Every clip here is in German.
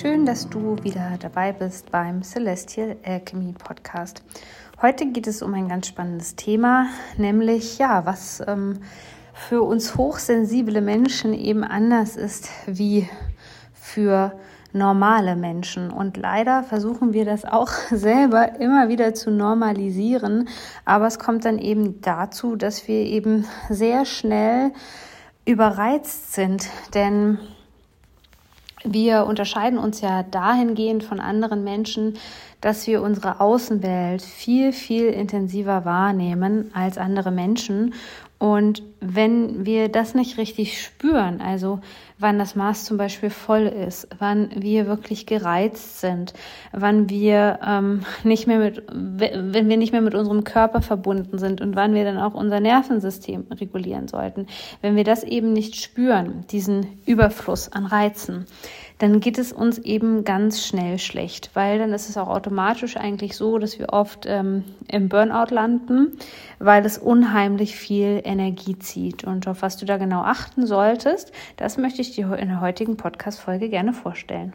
Schön, dass du wieder dabei bist beim Celestial Alchemy Podcast. Heute geht es um ein ganz spannendes Thema, nämlich ja, was ähm, für uns hochsensible Menschen eben anders ist wie für normale Menschen. Und leider versuchen wir das auch selber immer wieder zu normalisieren. Aber es kommt dann eben dazu, dass wir eben sehr schnell überreizt sind. Denn wir unterscheiden uns ja dahingehend von anderen Menschen, dass wir unsere Außenwelt viel, viel intensiver wahrnehmen als andere Menschen. Und wenn wir das nicht richtig spüren, also wann das Maß zum Beispiel voll ist, wann wir wirklich gereizt sind, wann wir ähm, nicht mehr mit, wenn wir nicht mehr mit unserem Körper verbunden sind und wann wir dann auch unser Nervensystem regulieren sollten, wenn wir das eben nicht spüren, diesen Überfluss an Reizen, dann geht es uns eben ganz schnell schlecht, weil dann ist es auch automatisch eigentlich so, dass wir oft ähm, im Burnout landen, weil es unheimlich viel Energie zieht. Und auf was du da genau achten solltest, das möchte ich dir in der heutigen Podcast-Folge gerne vorstellen.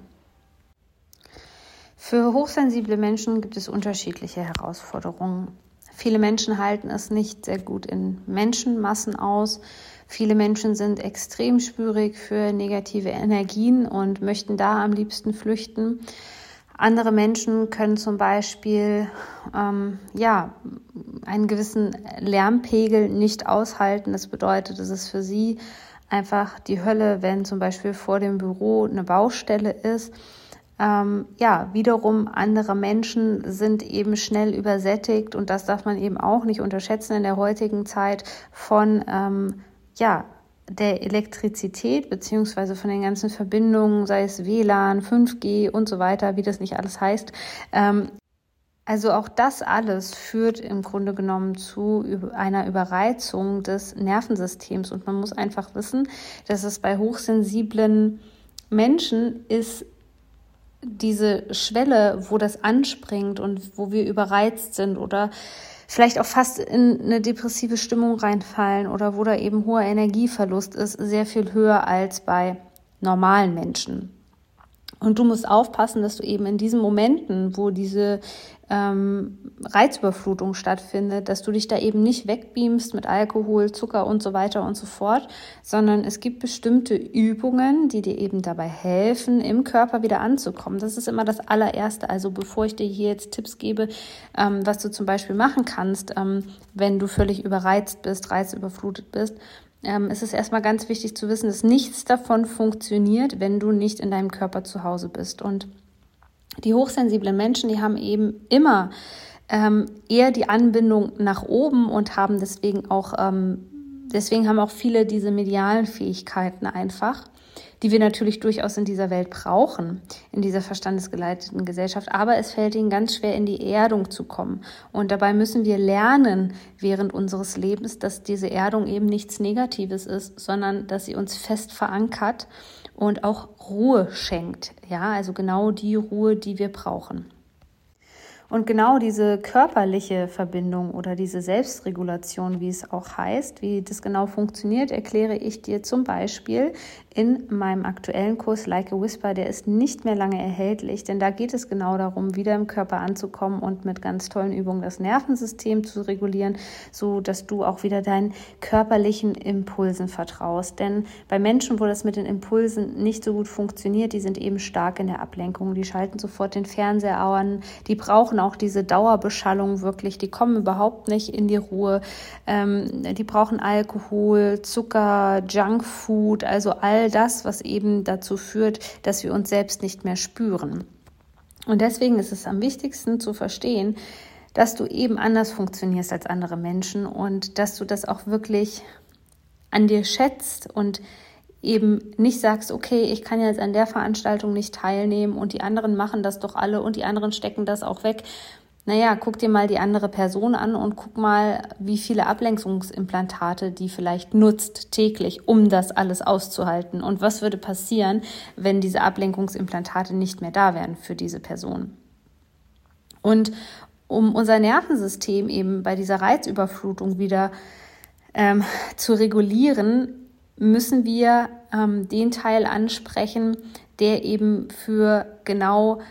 Für hochsensible Menschen gibt es unterschiedliche Herausforderungen. Viele Menschen halten es nicht sehr gut in Menschenmassen aus. Viele Menschen sind extrem spürig für negative Energien und möchten da am liebsten flüchten. Andere Menschen können zum Beispiel ähm, ja, einen gewissen Lärmpegel nicht aushalten. Das bedeutet, es ist für sie einfach die Hölle, wenn zum Beispiel vor dem Büro eine Baustelle ist. Ähm, ja, wiederum andere Menschen sind eben schnell übersättigt und das darf man eben auch nicht unterschätzen in der heutigen Zeit von ähm, ja, der Elektrizität beziehungsweise von den ganzen Verbindungen, sei es WLAN, 5G und so weiter, wie das nicht alles heißt. Ähm, also auch das alles führt im Grunde genommen zu einer Überreizung des Nervensystems. Und man muss einfach wissen, dass es bei hochsensiblen Menschen ist diese Schwelle, wo das anspringt und wo wir überreizt sind oder vielleicht auch fast in eine depressive Stimmung reinfallen oder wo da eben hoher Energieverlust ist, sehr viel höher als bei normalen Menschen. Und du musst aufpassen, dass du eben in diesen Momenten, wo diese ähm, Reizüberflutung stattfindet, dass du dich da eben nicht wegbeamst mit Alkohol, Zucker und so weiter und so fort, sondern es gibt bestimmte Übungen, die dir eben dabei helfen, im Körper wieder anzukommen. Das ist immer das allererste. Also bevor ich dir hier jetzt Tipps gebe, ähm, was du zum Beispiel machen kannst, ähm, wenn du völlig überreizt bist, reizüberflutet bist, ähm, es ist erstmal ganz wichtig zu wissen, dass nichts davon funktioniert, wenn du nicht in deinem Körper zu Hause bist. Und die hochsensiblen Menschen, die haben eben immer ähm, eher die Anbindung nach oben und haben deswegen auch, ähm, deswegen haben auch viele diese medialen Fähigkeiten einfach die wir natürlich durchaus in dieser Welt brauchen, in dieser verstandesgeleiteten Gesellschaft. Aber es fällt ihnen ganz schwer, in die Erdung zu kommen. Und dabei müssen wir lernen während unseres Lebens, dass diese Erdung eben nichts Negatives ist, sondern dass sie uns fest verankert und auch Ruhe schenkt. Ja, also genau die Ruhe, die wir brauchen. Und genau diese körperliche Verbindung oder diese Selbstregulation, wie es auch heißt, wie das genau funktioniert, erkläre ich dir zum Beispiel in meinem aktuellen Kurs Like a Whisper. Der ist nicht mehr lange erhältlich, denn da geht es genau darum, wieder im Körper anzukommen und mit ganz tollen Übungen das Nervensystem zu regulieren, so dass du auch wieder deinen körperlichen Impulsen vertraust. Denn bei Menschen, wo das mit den Impulsen nicht so gut funktioniert, die sind eben stark in der Ablenkung. Die schalten sofort den Fernseher an, die brauchen brauchen auch diese Dauerbeschallung wirklich. Die kommen überhaupt nicht in die Ruhe. Ähm, die brauchen Alkohol, Zucker, Junkfood, also all das, was eben dazu führt, dass wir uns selbst nicht mehr spüren. Und deswegen ist es am wichtigsten zu verstehen, dass du eben anders funktionierst als andere Menschen und dass du das auch wirklich an dir schätzt und eben nicht sagst, okay, ich kann jetzt an der Veranstaltung nicht teilnehmen und die anderen machen das doch alle und die anderen stecken das auch weg. naja, guck dir mal die andere Person an und guck mal, wie viele Ablenkungsimplantate die vielleicht nutzt täglich, um das alles auszuhalten. Und was würde passieren, wenn diese Ablenkungsimplantate nicht mehr da wären für diese Person? Und um unser Nervensystem eben bei dieser Reizüberflutung wieder ähm, zu regulieren, müssen wir ähm, den Teil ansprechen, der eben für genau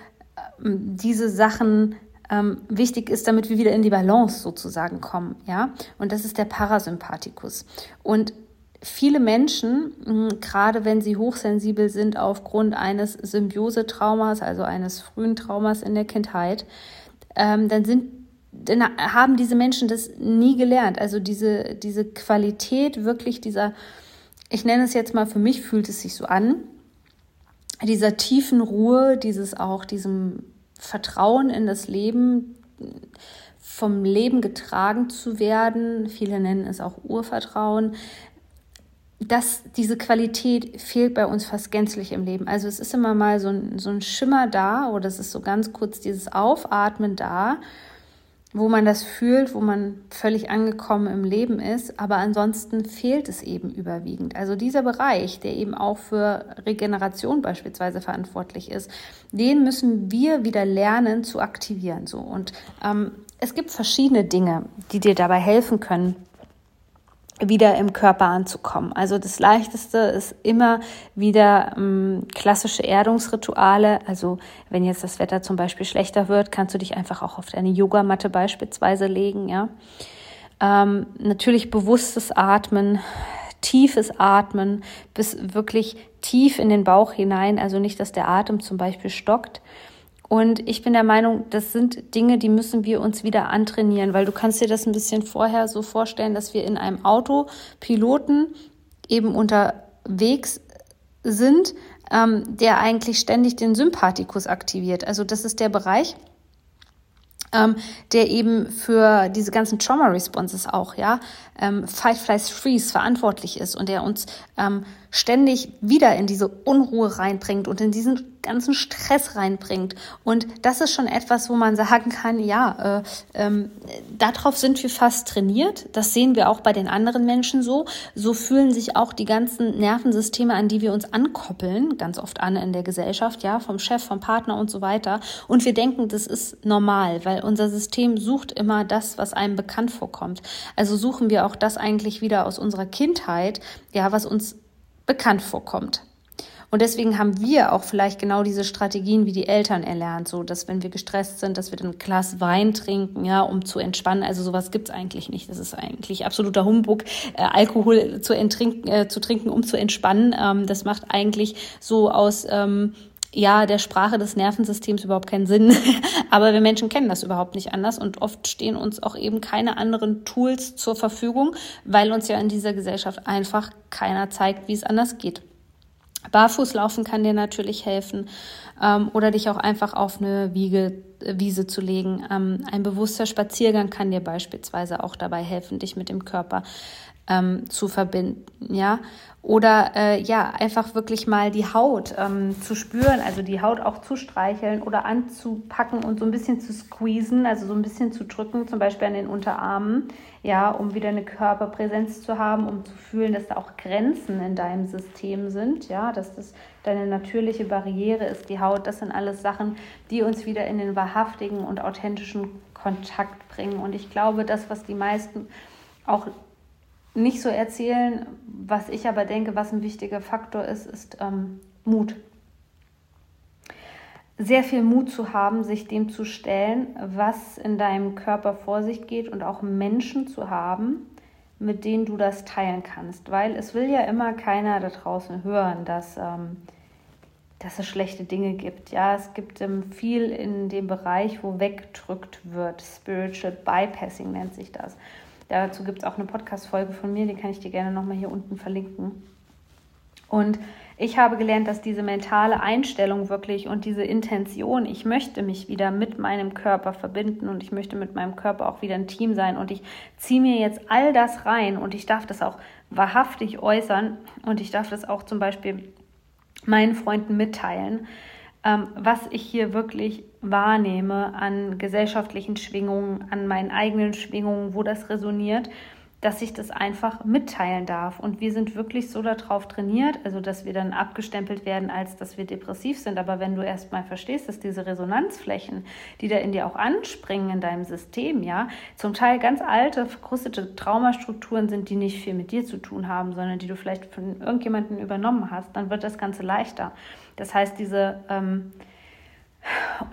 ähm, diese Sachen ähm, wichtig ist, damit wir wieder in die Balance sozusagen kommen. Ja? Und das ist der Parasympathikus. Und viele Menschen, gerade wenn sie hochsensibel sind aufgrund eines Symbiosetraumas, also eines frühen Traumas in der Kindheit, ähm, dann sind dann haben diese Menschen das nie gelernt. Also diese, diese Qualität wirklich dieser, ich nenne es jetzt mal, für mich fühlt es sich so an, dieser tiefen Ruhe, dieses auch diesem Vertrauen in das Leben, vom Leben getragen zu werden, viele nennen es auch Urvertrauen, dass diese Qualität fehlt bei uns fast gänzlich im Leben. Also es ist immer mal so ein, so ein Schimmer da oder es ist so ganz kurz dieses Aufatmen da wo man das fühlt, wo man völlig angekommen im Leben ist, aber ansonsten fehlt es eben überwiegend. Also dieser Bereich, der eben auch für Regeneration beispielsweise verantwortlich ist, den müssen wir wieder lernen zu aktivieren. So und ähm, es gibt verschiedene Dinge, die dir dabei helfen können, wieder im Körper anzukommen. Also das Leichteste ist immer wieder ähm, klassische Erdungsrituale. Also wenn jetzt das Wetter zum Beispiel schlechter wird, kannst du dich einfach auch auf deine Yogamatte beispielsweise legen. Ja, ähm, natürlich bewusstes Atmen, tiefes Atmen bis wirklich tief in den Bauch hinein. Also nicht, dass der Atem zum Beispiel stockt. Und ich bin der Meinung, das sind Dinge, die müssen wir uns wieder antrainieren, weil du kannst dir das ein bisschen vorher so vorstellen, dass wir in einem Autopiloten eben unterwegs sind, ähm, der eigentlich ständig den Sympathikus aktiviert. Also das ist der Bereich, ähm, der eben für diese ganzen Trauma Responses auch, ja, ähm, Fight, Flies, Freeze verantwortlich ist und der uns ähm, ständig wieder in diese Unruhe reinbringt und in diesen ganzen Stress reinbringt. Und das ist schon etwas, wo man sagen kann, ja, äh, ähm, darauf sind wir fast trainiert. Das sehen wir auch bei den anderen Menschen so. So fühlen sich auch die ganzen Nervensysteme, an die wir uns ankoppeln, ganz oft an in der Gesellschaft, ja, vom Chef, vom Partner und so weiter. Und wir denken, das ist normal, weil unser System sucht immer das, was einem bekannt vorkommt. Also suchen wir auch das eigentlich wieder aus unserer Kindheit, ja, was uns bekannt vorkommt. Und deswegen haben wir auch vielleicht genau diese Strategien wie die Eltern erlernt, so dass wenn wir gestresst sind, dass wir dann ein Glas Wein trinken, ja, um zu entspannen. Also sowas gibt's eigentlich nicht. Das ist eigentlich absoluter Humbug, äh, Alkohol zu, äh, zu trinken, um zu entspannen. Ähm, das macht eigentlich so aus ähm, ja, der Sprache des Nervensystems überhaupt keinen Sinn. Aber wir Menschen kennen das überhaupt nicht anders und oft stehen uns auch eben keine anderen Tools zur Verfügung, weil uns ja in dieser Gesellschaft einfach keiner zeigt, wie es anders geht. Barfußlaufen kann dir natürlich helfen ähm, oder dich auch einfach auf eine Wiege, äh, Wiese zu legen. Ähm, ein bewusster Spaziergang kann dir beispielsweise auch dabei helfen, dich mit dem Körper ähm, zu verbinden, ja. Oder äh, ja, einfach wirklich mal die Haut ähm, zu spüren, also die Haut auch zu streicheln oder anzupacken und so ein bisschen zu squeezen, also so ein bisschen zu drücken, zum Beispiel an den Unterarmen, ja, um wieder eine Körperpräsenz zu haben, um zu fühlen, dass da auch Grenzen in deinem System sind, ja, dass das deine natürliche Barriere ist, die Haut. Das sind alles Sachen, die uns wieder in den wahrhaftigen und authentischen Kontakt bringen. Und ich glaube, das, was die meisten auch nicht so erzählen. Was ich aber denke, was ein wichtiger Faktor ist, ist ähm, Mut. Sehr viel Mut zu haben, sich dem zu stellen, was in deinem Körper vor sich geht und auch Menschen zu haben, mit denen du das teilen kannst. Weil es will ja immer keiner da draußen hören, dass, ähm, dass es schlechte Dinge gibt. Ja, es gibt ähm, viel in dem Bereich, wo weggedrückt wird. Spiritual Bypassing nennt sich das. Dazu gibt es auch eine Podcast-Folge von mir, die kann ich dir gerne nochmal hier unten verlinken. Und ich habe gelernt, dass diese mentale Einstellung wirklich und diese Intention, ich möchte mich wieder mit meinem Körper verbinden und ich möchte mit meinem Körper auch wieder ein Team sein und ich ziehe mir jetzt all das rein und ich darf das auch wahrhaftig äußern und ich darf das auch zum Beispiel meinen Freunden mitteilen. ähm, was ich hier wirklich wahrnehme an gesellschaftlichen Schwingungen, an meinen eigenen Schwingungen, wo das resoniert dass ich das einfach mitteilen darf. Und wir sind wirklich so darauf trainiert, also dass wir dann abgestempelt werden, als dass wir depressiv sind. Aber wenn du erst mal verstehst, dass diese Resonanzflächen, die da in dir auch anspringen in deinem System, ja, zum Teil ganz alte, verkrustete Traumastrukturen sind, die nicht viel mit dir zu tun haben, sondern die du vielleicht von irgendjemandem übernommen hast, dann wird das Ganze leichter. Das heißt, diese ähm,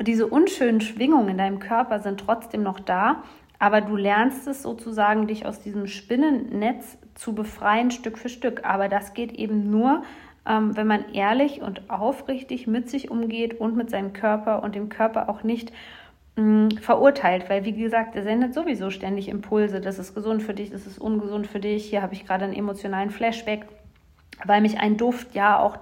diese unschönen Schwingungen in deinem Körper sind trotzdem noch da aber du lernst es sozusagen, dich aus diesem Spinnennetz zu befreien, Stück für Stück. Aber das geht eben nur, ähm, wenn man ehrlich und aufrichtig mit sich umgeht und mit seinem Körper und dem Körper auch nicht mh, mm, verurteilt, weil wie gesagt, er sendet sowieso ständig Impulse, das ist gesund für dich, das ist ungesund für dich, hier habe ich gerade einen emotionalen Flashback, weil mich ein Duft ja auch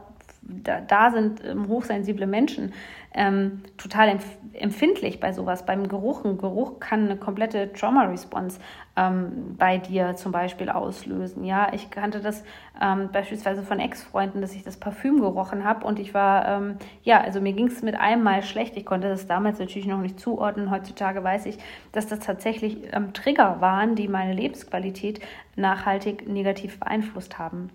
da, da sind ähm, hochsensible Menschen ähm, total empf empfindlich bei sowas, beim Geruch. Ein Geruch kann eine komplette Trauma-Response ähm, bei dir zum Beispiel auslösen. Ja, ich kannte das ähm, beispielsweise von Ex-Freunden, dass ich das Parfüm gerochen habe und ich war, ähm, ja, also mir ging es mit einem Mal schlecht. Ich konnte das damals natürlich noch nicht zuordnen. Heutzutage weiß ich, dass das tatsächlich ähm, Trigger waren, die meine Lebensqualität nachhaltig negativ beeinflusst haben.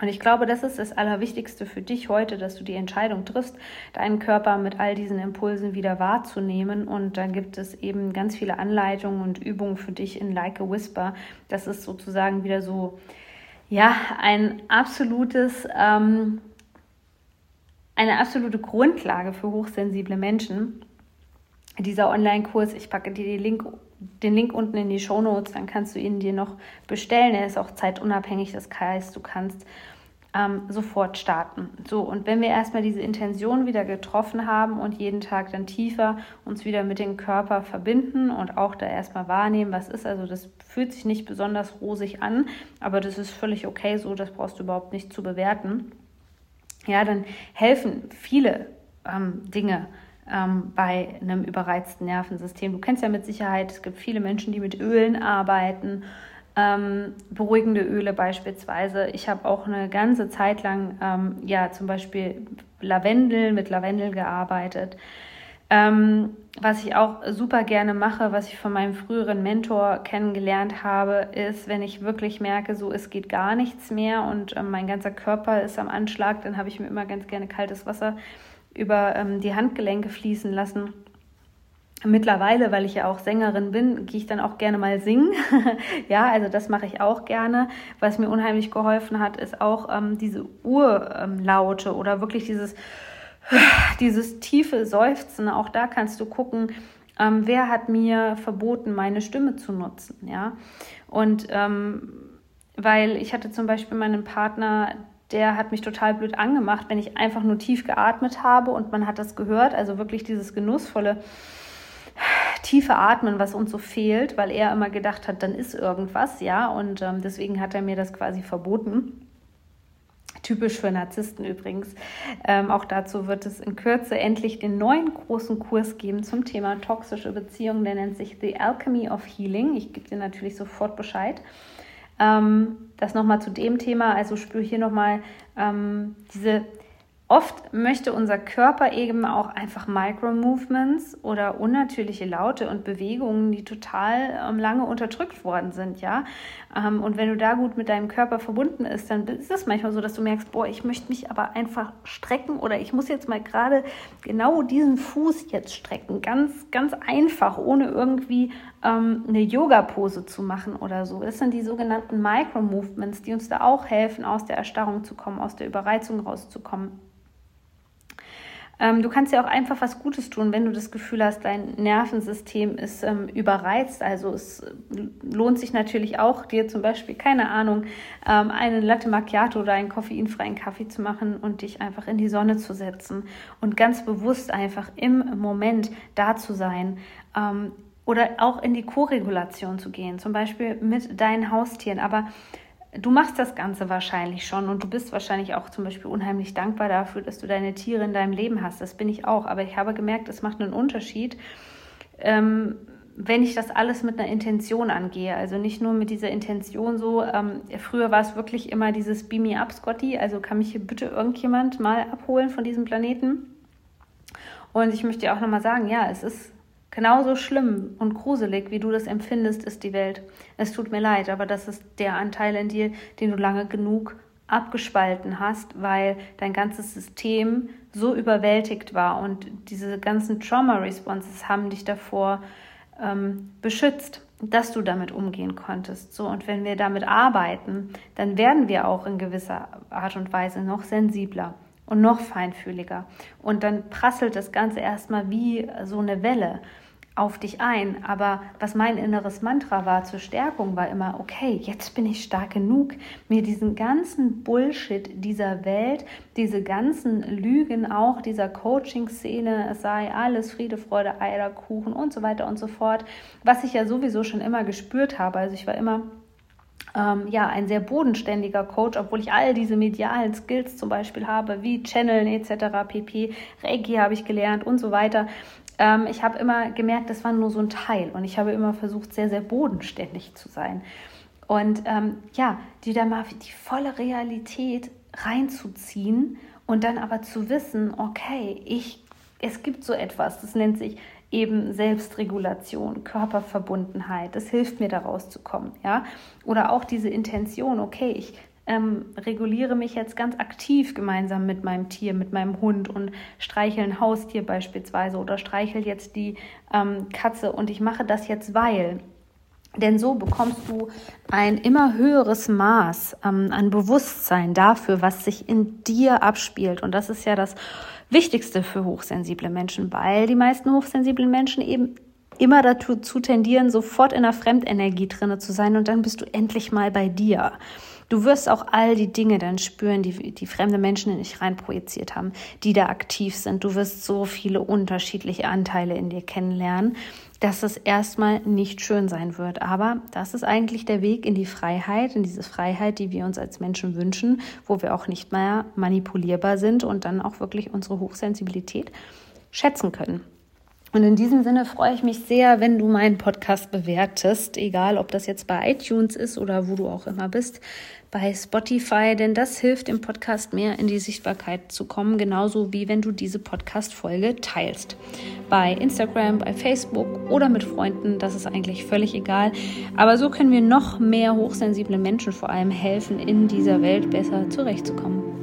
Und ich glaube, das ist das Allerwichtigste für dich heute, dass du die Entscheidung triffst, deinen Körper mit all diesen Impulsen wieder wahrzunehmen. Und da gibt es eben ganz viele Anleitungen und Übungen für dich in Like a Whisper. Das ist sozusagen wieder so, ja, ein absolutes, ähm, eine absolute Grundlage für hochsensible Menschen. Dieser Online-Kurs, ich packe dir den Link, den Link unten in die Show Notes, dann kannst du ihn dir noch bestellen. Er ist auch zeitunabhängig, das heißt, du kannst ähm, sofort starten. So, und wenn wir erstmal diese Intention wieder getroffen haben und jeden Tag dann tiefer uns wieder mit dem Körper verbinden und auch da erstmal wahrnehmen, was ist, also das fühlt sich nicht besonders rosig an, aber das ist völlig okay so, das brauchst du überhaupt nicht zu bewerten. Ja, dann helfen viele ähm, Dinge ähm, bei einem überreizten Nervensystem. Du kennst ja mit Sicherheit, es gibt viele Menschen, die mit Ölen arbeiten, ähm, beruhigende Öle beispielsweise. Ich habe auch eine ganze Zeit lang ähm, ja zum Beispiel Lavendel mit Lavendel gearbeitet. Ähm, was ich auch super gerne mache, was ich von meinem früheren Mentor kennengelernt habe, ist, wenn ich wirklich merke, so es geht gar nichts mehr und ähm, mein ganzer Körper ist am Anschlag, dann habe ich mir immer ganz gerne kaltes Wasser über ähm, die Handgelenke fließen lassen Mittlerweile, weil ich ja auch Sängerin bin, gehe ich dann auch gerne mal singen. ja, also das mache ich auch gerne. Was mir unheimlich geholfen hat, ist auch ähm, diese Urlaute ähm, oder wirklich dieses, dieses tiefe Seufzen. Auch da kannst du gucken, ähm, wer hat mir verboten, meine Stimme zu nutzen. Ja, und ähm, weil ich hatte zum Beispiel meinen Partner, der hat mich total blöd angemacht, wenn ich einfach nur tief geatmet habe und man hat das gehört. Also wirklich dieses genussvolle tiefe Atmen, was uns so fehlt, weil er immer gedacht hat, dann ist irgendwas, ja, und ähm, deswegen hat er mir das quasi verboten. Typisch für Narzissten übrigens. Ähm, auch dazu wird es in Kürze endlich den neuen großen Kurs geben zum Thema toxische Beziehungen. Der nennt sich The Alchemy of Healing. Ich gebe dir natürlich sofort Bescheid. Ähm, das nochmal zu dem Thema. Also spüre hier nochmal ähm, diese Oft möchte unser Körper eben auch einfach Micro-Movements oder unnatürliche Laute und Bewegungen, die total ähm, lange unterdrückt worden sind, ja. Ähm, und wenn du da gut mit deinem Körper verbunden ist, dann ist es manchmal so, dass du merkst, boah, ich möchte mich aber einfach strecken oder ich muss jetzt mal gerade genau diesen Fuß jetzt strecken. Ganz, ganz einfach, ohne irgendwie ähm, eine Yoga-Pose zu machen oder so. Das sind die sogenannten Micro-Movements, die uns da auch helfen, aus der Erstarrung zu kommen, aus der Überreizung rauszukommen. Ähm, du kannst ja auch einfach was Gutes tun, wenn du das Gefühl hast, dein Nervensystem ist ähm, überreizt. Also es lohnt sich natürlich auch, dir zum Beispiel, keine Ahnung, ähm, einen Latte Macchiato oder einen koffeinfreien Kaffee zu machen und dich einfach in die Sonne zu setzen und ganz bewusst einfach im Moment da zu sein. Oder auch in die Koregulation zu gehen, zum Beispiel mit deinen Haustieren. Aber Du machst das Ganze wahrscheinlich schon und du bist wahrscheinlich auch zum Beispiel unheimlich dankbar dafür, dass du deine Tiere in deinem Leben hast. Das bin ich auch. Aber ich habe gemerkt, es macht einen Unterschied, ähm, wenn ich das alles mit einer Intention angehe. Also nicht nur mit dieser Intention so. Ähm, früher war es wirklich immer dieses Beam me up, Scotty. Also kann mich hier bitte irgendjemand mal abholen von diesem Planeten. Und ich möchte auch nochmal sagen, ja, es ist genauso schlimm und gruselig, wie du das empfindest, ist die Welt. Es tut mir leid, aber das ist der Anteil in dir, den du lange genug abgespalten hast, weil dein ganzes System so überwältigt war und diese ganzen Trauma-Responses haben dich davor ähm, beschützt, dass du damit umgehen konntest. So und wenn wir damit arbeiten, dann werden wir auch in gewisser Art und Weise noch sensibler und noch feinfühliger und dann prasselt das Ganze erstmal wie so eine Welle auf dich ein. Aber was mein inneres Mantra war zur Stärkung, war immer, okay, jetzt bin ich stark genug, mir diesen ganzen Bullshit dieser Welt, diese ganzen Lügen auch dieser Coaching-Szene, es sei alles Friede, Freude, Eierkuchen und so weiter und so fort, was ich ja sowieso schon immer gespürt habe. Also ich war immer ähm, ja, ein sehr bodenständiger Coach, obwohl ich all diese medialen Skills zum Beispiel habe, wie Channeln etc., pp, Reiki habe ich gelernt und so weiter. Ähm, ich habe immer gemerkt, das war nur so ein Teil und ich habe immer versucht, sehr, sehr bodenständig zu sein. Und ähm, ja, die da mal die volle Realität reinzuziehen und dann aber zu wissen, okay, ich, es gibt so etwas, das nennt sich eben Selbstregulation, Körperverbundenheit. Das hilft mir, da rauszukommen. Ja? Oder auch diese Intention, okay, ich ähm, reguliere mich jetzt ganz aktiv gemeinsam mit meinem Tier, mit meinem Hund und streichel ein Haustier beispielsweise oder streichel jetzt die ähm, Katze und ich mache das jetzt, weil. Denn so bekommst du ein immer höheres Maß ähm, an Bewusstsein dafür, was sich in dir abspielt. Und das ist ja das Wichtigste für hochsensible Menschen, weil die meisten hochsensiblen Menschen eben immer dazu tendieren, sofort in der Fremdenergie drinne zu sein und dann bist du endlich mal bei dir. Du wirst auch all die Dinge dann spüren, die, die fremde Menschen in dich reinprojiziert haben, die da aktiv sind. Du wirst so viele unterschiedliche Anteile in dir kennenlernen, dass es erstmal nicht schön sein wird. Aber das ist eigentlich der Weg in die Freiheit, in diese Freiheit, die wir uns als Menschen wünschen, wo wir auch nicht mehr manipulierbar sind und dann auch wirklich unsere Hochsensibilität schätzen können. Und in diesem Sinne freue ich mich sehr, wenn du meinen Podcast bewertest, egal ob das jetzt bei iTunes ist oder wo du auch immer bist bei Spotify, denn das hilft dem Podcast mehr in die Sichtbarkeit zu kommen, genauso wie wenn du diese Podcast-Folge teilst. Bei Instagram, bei Facebook oder mit Freunden, das ist eigentlich völlig egal. Aber so können wir noch mehr hochsensible Menschen vor allem helfen, in dieser Welt besser zurechtzukommen.